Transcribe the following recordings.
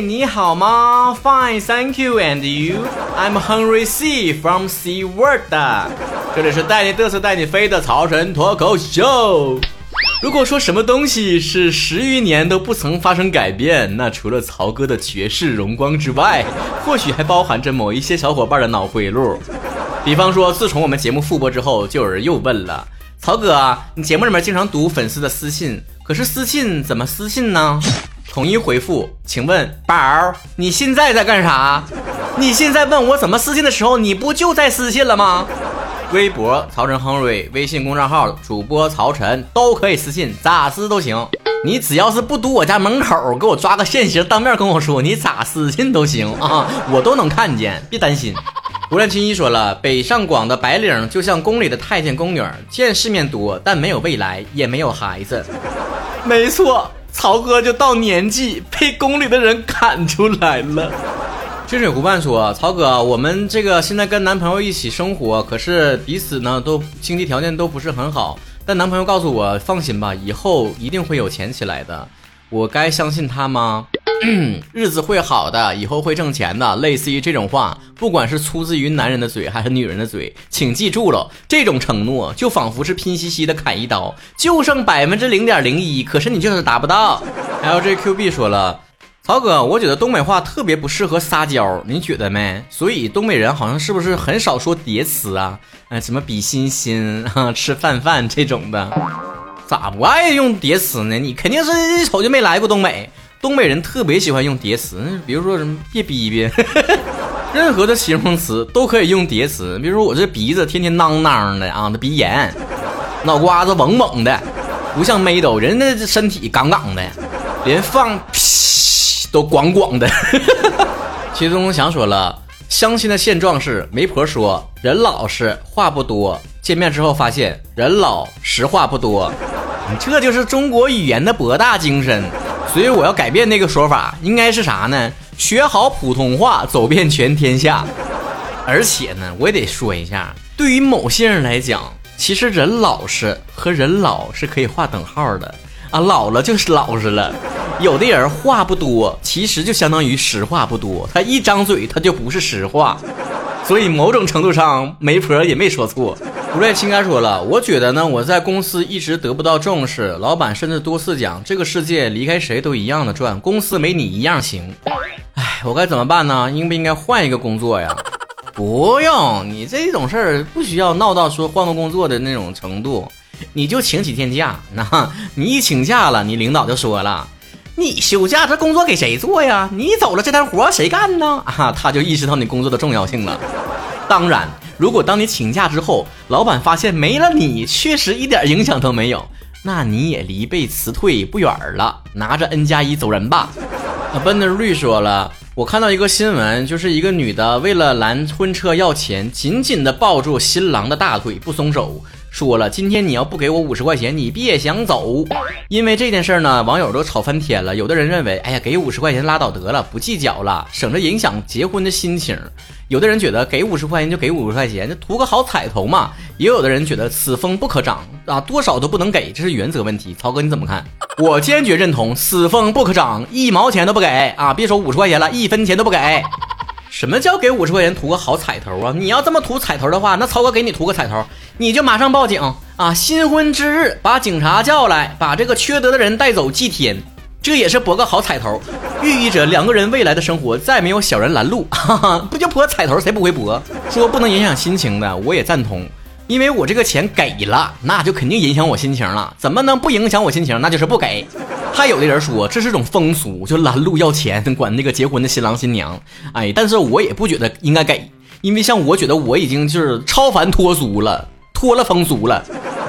你好吗？Fine, thank you. And you? I'm Henry C from C Word. 这里是带你嘚瑟带你飞的曹神脱口秀。如果说什么东西是十余年都不曾发生改变，那除了曹哥的绝世荣光之外，或许还包含着某一些小伙伴的脑回路。比方说，自从我们节目复播之后，就有人又问了：曹哥，你节目里面经常读粉丝的私信，可是私信怎么私信呢？统一回复，请问宝儿，你现在在干啥？你现在问我怎么私信的时候，你不就在私信了吗？微博曹晨亨瑞，微信公众号主播曹晨都可以私信，咋私都行。你只要是不堵我家门口，给我抓个现行，当面跟我说，你咋私信都行啊，我都能看见，别担心。无论青衣说了，北上广的白领就像宫里的太监宫女，见世面多，但没有未来，也没有孩子。没错，曹哥就到年纪被宫里的人赶出来了。清水湖畔说：“曹哥，我们这个现在跟男朋友一起生活，可是彼此呢都经济条件都不是很好。但男朋友告诉我，放心吧，以后一定会有钱起来的。我该相信他吗？日子会好的，以后会挣钱的。类似于这种话，不管是出自于男人的嘴还是女人的嘴，请记住了，这种承诺就仿佛是拼夕夕的砍一刀，就剩百分之零点零一，可是你就是达不到。LJQB 说了。”曹哥，我觉得东北话特别不适合撒娇，你觉得没？所以东北人好像是不是很少说叠词啊？哎，什么比心心啊，吃饭饭这种的，咋不爱用叠词呢？你肯定是一瞅就没来过东北。东北人特别喜欢用叠词，比如说什么别逼逼，任何的形容词都可以用叠词。比如说我这鼻子天天囔囔的啊，那鼻炎，脑瓜子嗡嗡的，不像妹豆，人家这身体杠杠的，连放屁。都广广的，齐东想说了，相亲的现状是，媒婆说人老实话不多，见面之后发现人老实话不多，这就是中国语言的博大精深。所以我要改变那个说法，应该是啥呢？学好普通话，走遍全天下。而且呢，我也得说一下，对于某些人来讲，其实人老实和人老是可以划等号的啊，老了就是老实了。有的人话不多，其实就相当于实话不多。他一张嘴，他就不是实话。所以某种程度上，媒婆也没说错。吴瑞清该说了，我觉得呢，我在公司一直得不到重视，老板甚至多次讲，这个世界离开谁都一样的转，公司没你一样行。哎，我该怎么办呢？应不应该换一个工作呀？不用，你这种事儿不需要闹到说换个工作的那种程度，你就请几天假。那你一请假了，你领导就说了。你休假，这工作给谁做呀？你走了，这摊活谁干呢？啊，他就意识到你工作的重要性了。当然，如果当你请假之后，老板发现没了你，确实一点影响都没有，那你也离被辞退不远了，拿着 N 加一走人吧。啊，奔的绿说了，我看到一个新闻，就是一个女的为了拦婚车要钱，紧紧的抱住新郎的大腿不松手。说了，今天你要不给我五十块钱，你别想走。因为这件事呢，网友都吵翻天了。有的人认为，哎呀，给五十块钱拉倒得了，不计较了，省着影响结婚的心情。有的人觉得，给五十块钱就给五十块钱，就图个好彩头嘛。也有的人觉得，此风不可长啊，多少都不能给，这是原则问题。曹哥你怎么看？我坚决认同，此风不可长，一毛钱都不给啊！别说五十块钱了，一分钱都不给。什么叫给五十块钱图个好彩头啊？你要这么图彩头的话，那曹哥给你图个彩头，你就马上报警啊！新婚之日把警察叫来，把这个缺德的人带走祭天，这也是博个好彩头，寓意着两个人未来的生活再没有小人拦路，哈哈，不就博彩头，谁不会博？说不能影响心情的，我也赞同。因为我这个钱给了，那就肯定影响我心情了。怎么能不影响我心情？那就是不给。还有的人说这是种风俗，就拦路要钱，管那个结婚的新郎新娘。哎，但是我也不觉得应该给，因为像我觉得我已经就是超凡脱俗了，脱了风俗了。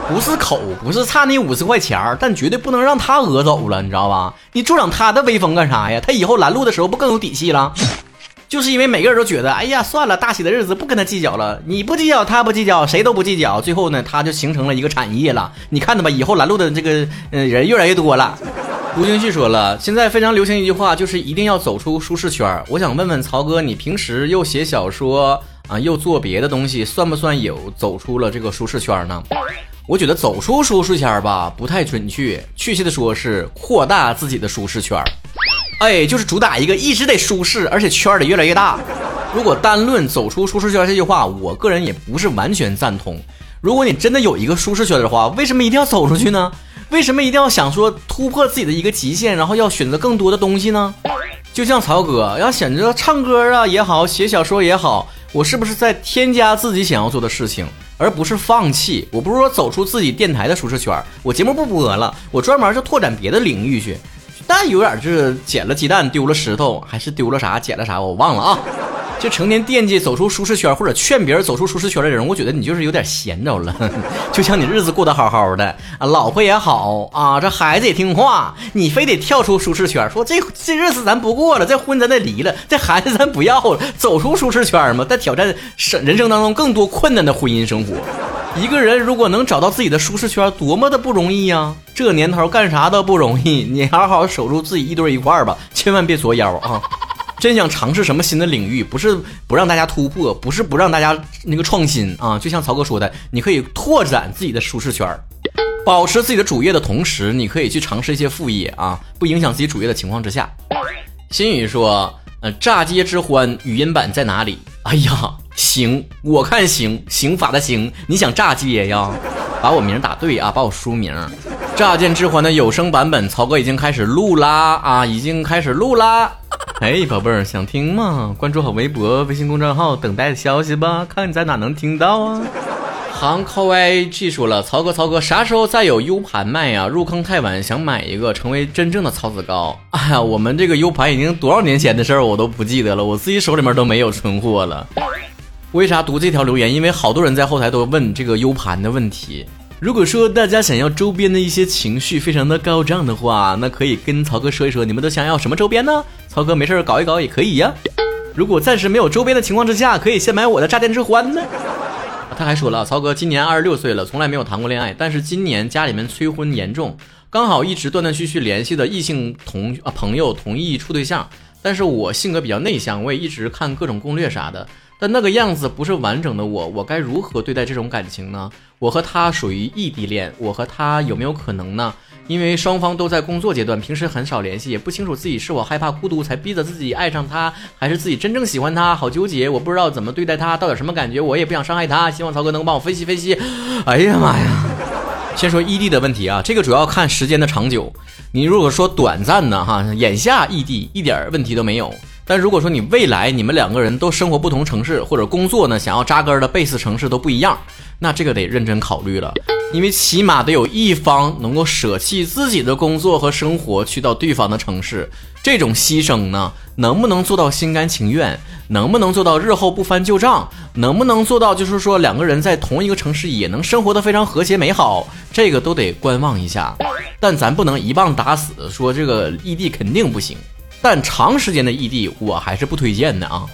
不是抠，不是差那五十块钱但绝对不能让他讹走了，你知道吧？你助长他的威风干啥呀？他以后拦路的时候不更有底气了？就是因为每个人都觉得，哎呀，算了，大喜的日子不跟他计较了。你不计较，他不计较，谁都不计较。最后呢，他就形成了一个产业了。你看着吧，以后拦路的这个呃人越来越多了。吴京旭说了，现在非常流行一句话，就是一定要走出舒适圈。我想问问曹哥，你平时又写小说啊，又做别的东西，算不算有走出了这个舒适圈呢？我觉得走出舒适圈吧，不太准确，确切的说是扩大自己的舒适圈。哎，就是主打一个一直得舒适，而且圈儿得越来越大。如果单论走出舒适圈这句话，我个人也不是完全赞同。如果你真的有一个舒适圈的话，为什么一定要走出去呢？为什么一定要想说突破自己的一个极限，然后要选择更多的东西呢？就像曹哥要选择唱歌啊也好，写小说也好，我是不是在添加自己想要做的事情，而不是放弃？我不是说走出自己电台的舒适圈，我节目不播了，我专门就拓展别的领域去。但有点就是捡了鸡蛋丢了石头，还是丢了啥捡了啥，我忘了啊。就成天惦记走出舒适圈，或者劝别人走出舒适圈的人，我觉得你就是有点闲着了。就像你日子过得好好的啊，老婆也好啊，这孩子也听话，你非得跳出舒适圈，说这这日子咱不过了，这婚咱得离了，这孩子咱不要了，走出舒适圈嘛，在挑战生人生当中更多困难的婚姻生活。一个人如果能找到自己的舒适圈，多么的不容易呀！这年头干啥都不容易，你好好守住自己一堆一块吧，千万别作妖啊！真想尝试什么新的领域，不是不让大家突破，不是不让大家那个创新啊！就像曹哥说的，你可以拓展自己的舒适圈，保持自己的主业的同时，你可以去尝试一些副业啊，不影响自己主业的情况之下。心宇说：“呃，炸街之欢语音版在哪里？” 哎呀，行，我看行，刑法的刑，你想炸街呀？把我名打对啊，把我书名。乍见之欢的有声版本，曹哥已经开始录啦啊，已经开始录啦。哎，宝贝儿，想听吗？关注好微博、微信公众号，等待消息吧，看你在哪能听到啊。航扣 I G 说了，曹哥，曹哥，啥时候再有 U 盘卖呀？入坑太晚，想买一个，成为真正的曹子高。哎呀，我们这个 U 盘已经多少年前的事儿，我都不记得了，我自己手里面都没有存货了。为啥读这条留言？因为好多人在后台都问这个 U 盘的问题。如果说大家想要周边的一些情绪非常的高涨的话，那可以跟曹哥说一说，你们都想要什么周边呢？曹哥没事搞一搞也可以呀。如果暂时没有周边的情况之下，可以先买我的炸天之欢呢。他还说了，曹哥今年二十六岁了，从来没有谈过恋爱，但是今年家里面催婚严重，刚好一直断断续续联系的异性同啊朋友同意处对象，但是我性格比较内向，我也一直看各种攻略啥的。但那个样子不是完整的我，我该如何对待这种感情呢？我和他属于异地恋，我和他有没有可能呢？因为双方都在工作阶段，平时很少联系，也不清楚自己是我害怕孤独才逼着自己爱上他，还是自己真正喜欢他，好纠结。我不知道怎么对待他，到底什么感觉？我也不想伤害他，希望曹哥能帮我分析分析。哎呀妈呀！先说异地的问题啊，这个主要看时间的长久。你如果说短暂的哈，眼下异地一点问题都没有。但如果说你未来你们两个人都生活不同城市，或者工作呢，想要扎根的 base 城市都不一样，那这个得认真考虑了，因为起码得有一方能够舍弃自己的工作和生活去到对方的城市，这种牺牲呢，能不能做到心甘情愿？能不能做到日后不翻旧账？能不能做到就是说两个人在同一个城市也能生活的非常和谐美好？这个都得观望一下。但咱不能一棒打死，说这个异地肯定不行。但长时间的异地，我还是不推荐的啊。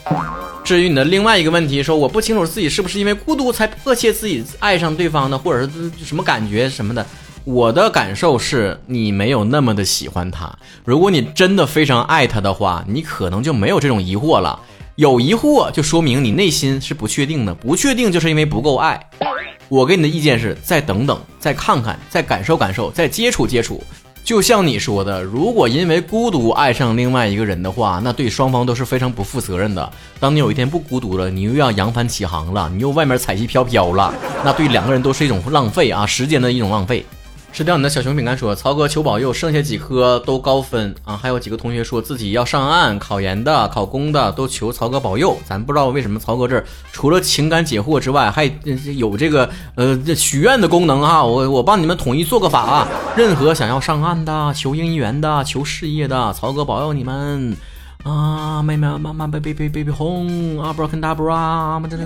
至于你的另外一个问题，说我不清楚自己是不是因为孤独才迫切自己爱上对方的，或者是什么感觉什么的。我的感受是你没有那么的喜欢他。如果你真的非常爱他的话，你可能就没有这种疑惑了。有疑惑就说明你内心是不确定的，不确定就是因为不够爱。我给你的意见是再等等，再看看，再感受感受，再接触接触。就像你说的，如果因为孤独爱上另外一个人的话，那对双方都是非常不负责任的。当你有一天不孤独了，你又要扬帆起航了，你又外面彩旗飘飘了，那对两个人都是一种浪费啊，时间的一种浪费。吃掉你的小熊饼干说：“曹哥求保佑，剩下几颗都高分啊！还有几个同学说自己要上岸考研的、考公的，都求曹哥保佑。咱不知道为什么曹哥这儿除了情感解惑之外，还有这个呃许愿的功能哈。我我帮你们统一做个法啊！任何想要上岸的、求姻缘的、求事业的，曹哥保佑你们。”啊，妹妹，妈妈，baby baby baby 红啊，broken double 啊，么的的，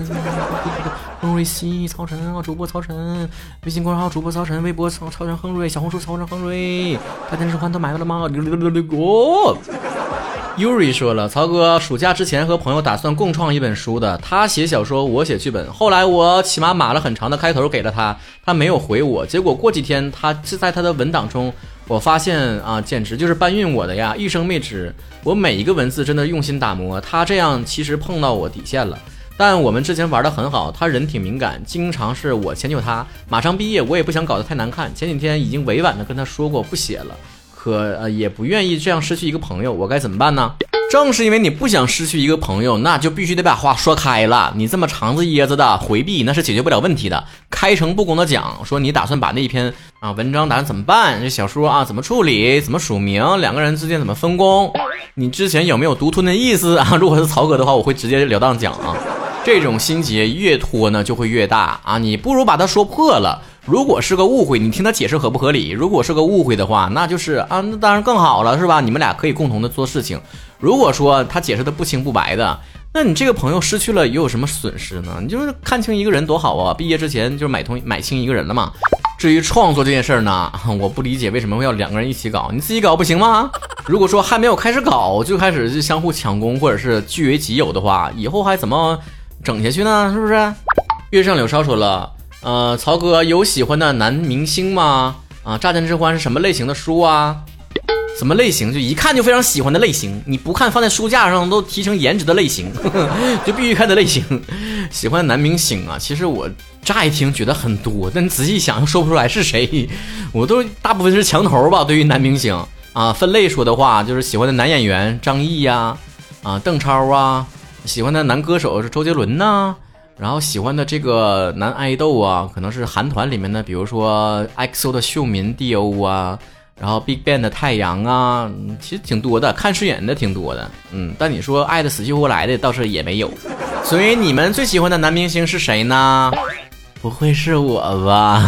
亨瑞西，曹晨啊，主播曹晨，微信公众号主播曹晨，微博曹曹晨亨瑞，小红书曹晨亨瑞，大电视环都买了吗？六六六六六 Yuri 说了，曹哥暑假之前和朋友打算共创一本书的，他写小说，我写剧本。后来我起码码了很长的开头给了他，他没有回我。结果过几天，他是在他的文档中，我发现啊，简直就是搬运我的呀，一生没止。我每一个文字真的用心打磨，他这样其实碰到我底线了。但我们之前玩的很好，他人挺敏感，经常是我迁就他。马上毕业，我也不想搞得太难看。前几天已经委婉的跟他说过不写了。可呃也不愿意这样失去一个朋友，我该怎么办呢？正是因为你不想失去一个朋友，那就必须得把话说开了。你这么肠子噎着的回避，那是解决不了问题的。开诚布公的讲，说你打算把那一篇啊文章打算怎么办？这小说啊怎么处理？怎么署名？两个人之间怎么分工？你之前有没有独吞的意思啊？如果是曹哥的话，我会直截了当讲啊。这种心结越拖呢，就会越大啊！你不如把它说破了。如果是个误会，你听他解释合不合理？如果是个误会的话，那就是啊，那当然更好了，是吧？你们俩可以共同的做事情。如果说他解释的不清不白的，那你这个朋友失去了又有什么损失呢？你就是看清一个人多好啊！毕业之前就是买通买清一个人了嘛。至于创作这件事儿呢，我不理解为什么会要两个人一起搞，你自己搞不行吗？如果说还没有开始搞就开始就相互抢功或者是据为己有的话，以后还怎么？整下去呢，是不是？月上柳梢说了，呃，曹哥有喜欢的男明星吗？啊，乍见之欢是什么类型的书啊？什么类型？就一看就非常喜欢的类型，你不看放在书架上都提成颜值的类型，就必须看的类型。喜欢男明星啊，其实我乍一听觉得很多，但仔细想又说不出来是谁。我都大部分是墙头吧，对于男明星啊，分类说的话就是喜欢的男演员张译呀，啊，邓超啊。喜欢的男歌手是周杰伦呐，然后喜欢的这个男爱豆啊，可能是韩团里面的，比如说 EXO 的秀敏 D.O 啊，然后 BigBang 的太阳啊，其实挺多的，看顺眼的挺多的，嗯，但你说爱的死去活来的倒是也没有。所以你们最喜欢的男明星是谁呢？不会是我吧？